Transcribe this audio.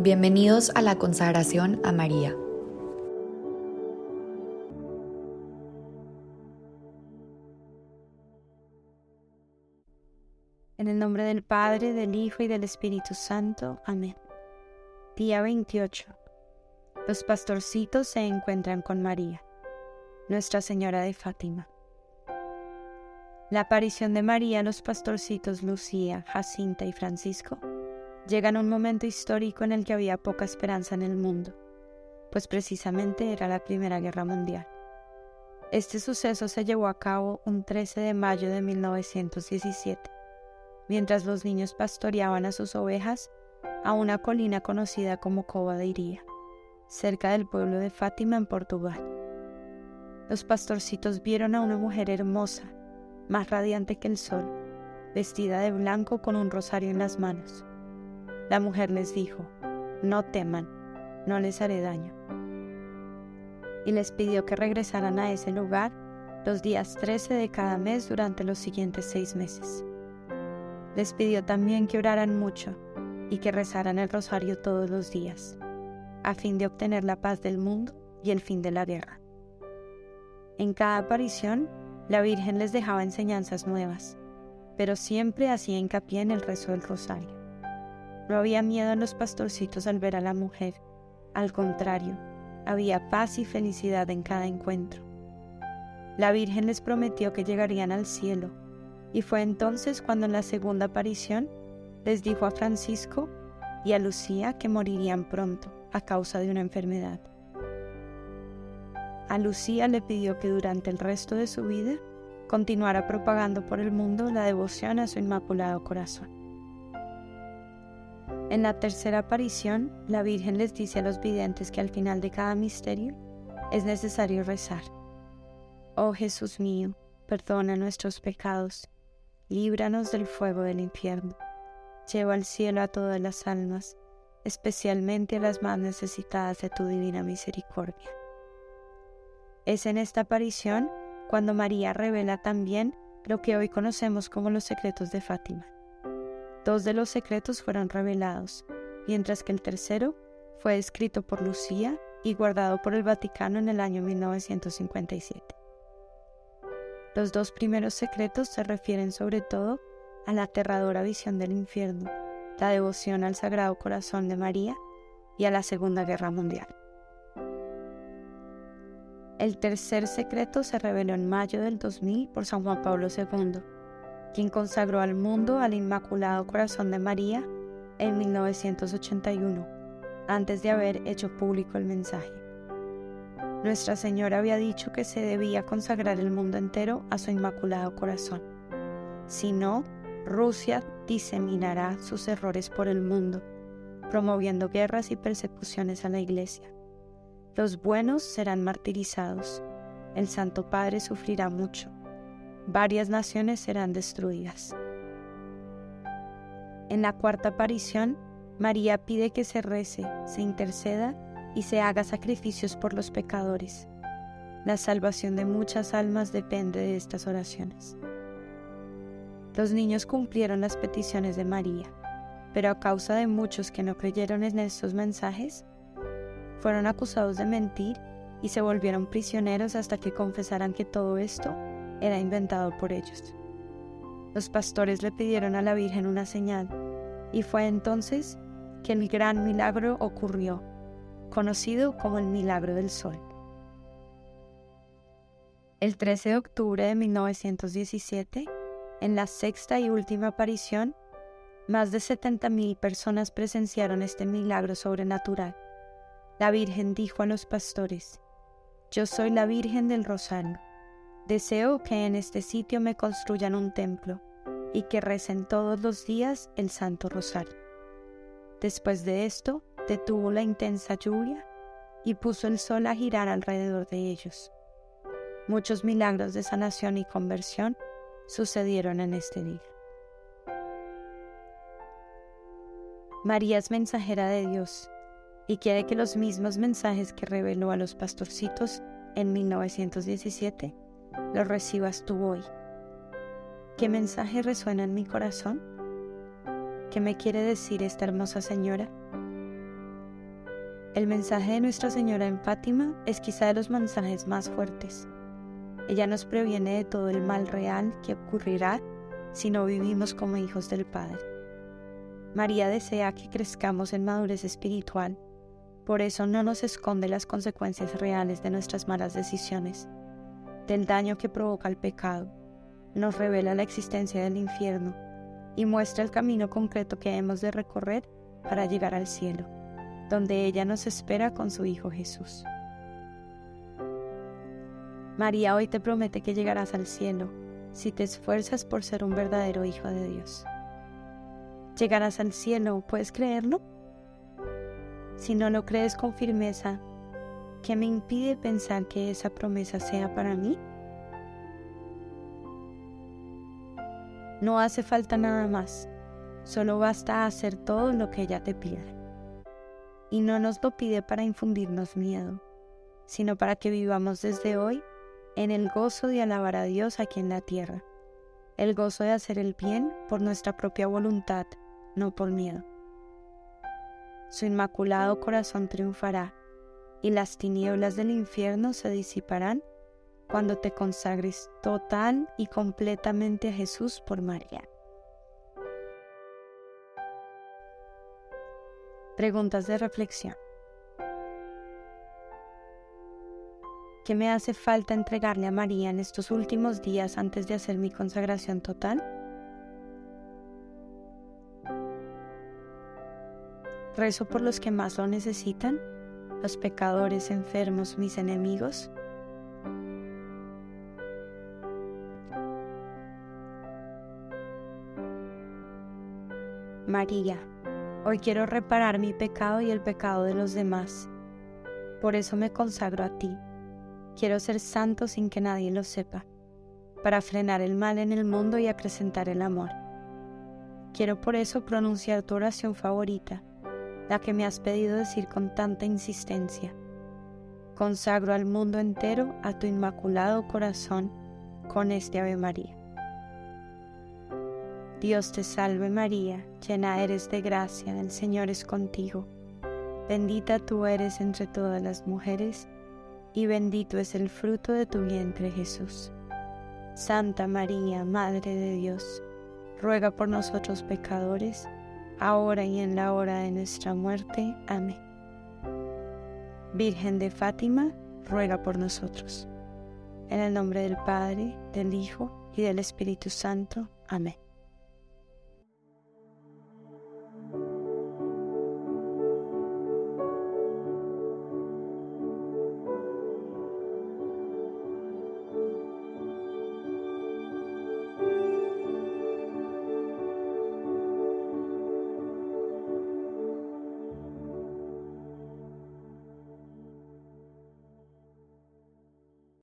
Bienvenidos a la consagración a María. En el nombre del Padre, del Hijo y del Espíritu Santo. Amén. Día 28. Los pastorcitos se encuentran con María, Nuestra Señora de Fátima. La aparición de María a los pastorcitos Lucía, Jacinta y Francisco llegan a un momento histórico en el que había poca esperanza en el mundo, pues precisamente era la Primera Guerra Mundial. Este suceso se llevó a cabo un 13 de mayo de 1917, mientras los niños pastoreaban a sus ovejas a una colina conocida como Cova de Iría, cerca del pueblo de Fátima en Portugal. Los pastorcitos vieron a una mujer hermosa, más radiante que el sol, vestida de blanco con un rosario en las manos. La mujer les dijo, no teman, no les haré daño. Y les pidió que regresaran a ese lugar los días 13 de cada mes durante los siguientes seis meses. Les pidió también que oraran mucho y que rezaran el rosario todos los días, a fin de obtener la paz del mundo y el fin de la guerra. En cada aparición, la Virgen les dejaba enseñanzas nuevas, pero siempre hacía hincapié en el rezo del rosario. No había miedo en los pastorcitos al ver a la mujer. Al contrario, había paz y felicidad en cada encuentro. La Virgen les prometió que llegarían al cielo, y fue entonces cuando en la segunda aparición les dijo a Francisco y a Lucía que morirían pronto a causa de una enfermedad. A Lucía le pidió que durante el resto de su vida continuara propagando por el mundo la devoción a su Inmaculado Corazón. En la tercera aparición, la Virgen les dice a los videntes que al final de cada misterio es necesario rezar. Oh Jesús mío, perdona nuestros pecados, líbranos del fuego del infierno, lleva al cielo a todas las almas, especialmente a las más necesitadas de tu divina misericordia. Es en esta aparición cuando María revela también lo que hoy conocemos como los secretos de Fátima. Dos de los secretos fueron revelados, mientras que el tercero fue escrito por Lucía y guardado por el Vaticano en el año 1957. Los dos primeros secretos se refieren sobre todo a la aterradora visión del infierno, la devoción al Sagrado Corazón de María y a la Segunda Guerra Mundial. El tercer secreto se reveló en mayo del 2000 por San Juan Pablo II quien consagró al mundo al Inmaculado Corazón de María en 1981, antes de haber hecho público el mensaje. Nuestra Señora había dicho que se debía consagrar el mundo entero a su Inmaculado Corazón. Si no, Rusia diseminará sus errores por el mundo, promoviendo guerras y persecuciones a la Iglesia. Los buenos serán martirizados. El Santo Padre sufrirá mucho varias naciones serán destruidas. En la cuarta aparición, María pide que se rece, se interceda y se haga sacrificios por los pecadores. La salvación de muchas almas depende de estas oraciones. Los niños cumplieron las peticiones de María, pero a causa de muchos que no creyeron en estos mensajes, fueron acusados de mentir y se volvieron prisioneros hasta que confesaran que todo esto era inventado por ellos. Los pastores le pidieron a la Virgen una señal y fue entonces que el gran milagro ocurrió, conocido como el milagro del sol. El 13 de octubre de 1917, en la sexta y última aparición, más de 70.000 personas presenciaron este milagro sobrenatural. La Virgen dijo a los pastores, Yo soy la Virgen del Rosario Deseo que en este sitio me construyan un templo y que recen todos los días el Santo Rosario. Después de esto, detuvo la intensa lluvia y puso el sol a girar alrededor de ellos. Muchos milagros de sanación y conversión sucedieron en este día. María es mensajera de Dios y quiere que los mismos mensajes que reveló a los pastorcitos en 1917 lo recibas tú hoy. ¿Qué mensaje resuena en mi corazón? ¿Qué me quiere decir esta hermosa señora? El mensaje de Nuestra Señora en Fátima es quizá de los mensajes más fuertes. Ella nos previene de todo el mal real que ocurrirá si no vivimos como hijos del Padre. María desea que crezcamos en madurez espiritual, por eso no nos esconde las consecuencias reales de nuestras malas decisiones, del daño que provoca el pecado, nos revela la existencia del infierno y muestra el camino concreto que hemos de recorrer para llegar al cielo, donde ella nos espera con su Hijo Jesús. María hoy te promete que llegarás al cielo si te esfuerzas por ser un verdadero hijo de Dios. Llegarás al cielo, ¿puedes creerlo? Si no lo crees con firmeza, ¿qué me impide pensar que esa promesa sea para mí? No hace falta nada más, solo basta hacer todo lo que ella te pide. Y no nos lo pide para infundirnos miedo, sino para que vivamos desde hoy en el gozo de alabar a Dios aquí en la tierra, el gozo de hacer el bien por nuestra propia voluntad, no por miedo. Su inmaculado corazón triunfará y las tinieblas del infierno se disiparán cuando te consagres total y completamente a Jesús por María. Preguntas de reflexión. ¿Qué me hace falta entregarle a María en estos últimos días antes de hacer mi consagración total? Rezo por los que más lo necesitan, los pecadores, enfermos, mis enemigos. María, hoy quiero reparar mi pecado y el pecado de los demás. Por eso me consagro a ti Quiero ser santo sin que nadie lo sepa, para frenar el mal en el mundo y acrecentar el amor. Quiero por eso pronunciar tu oración favorita, la que me has pedido decir con tanta insistencia. Consagro al mundo entero a tu inmaculado corazón con este Ave María. Dios te salve María, llena eres de gracia, el Señor es contigo. Bendita tú eres entre todas las mujeres, y bendito es el fruto de tu vientre Jesús. Santa María, Madre de Dios, ruega por nosotros pecadores, ahora y en la hora de nuestra muerte. Amén. Virgen de Fátima, ruega por nosotros. En el nombre del Padre, del Hijo y del Espíritu Santo. Amén.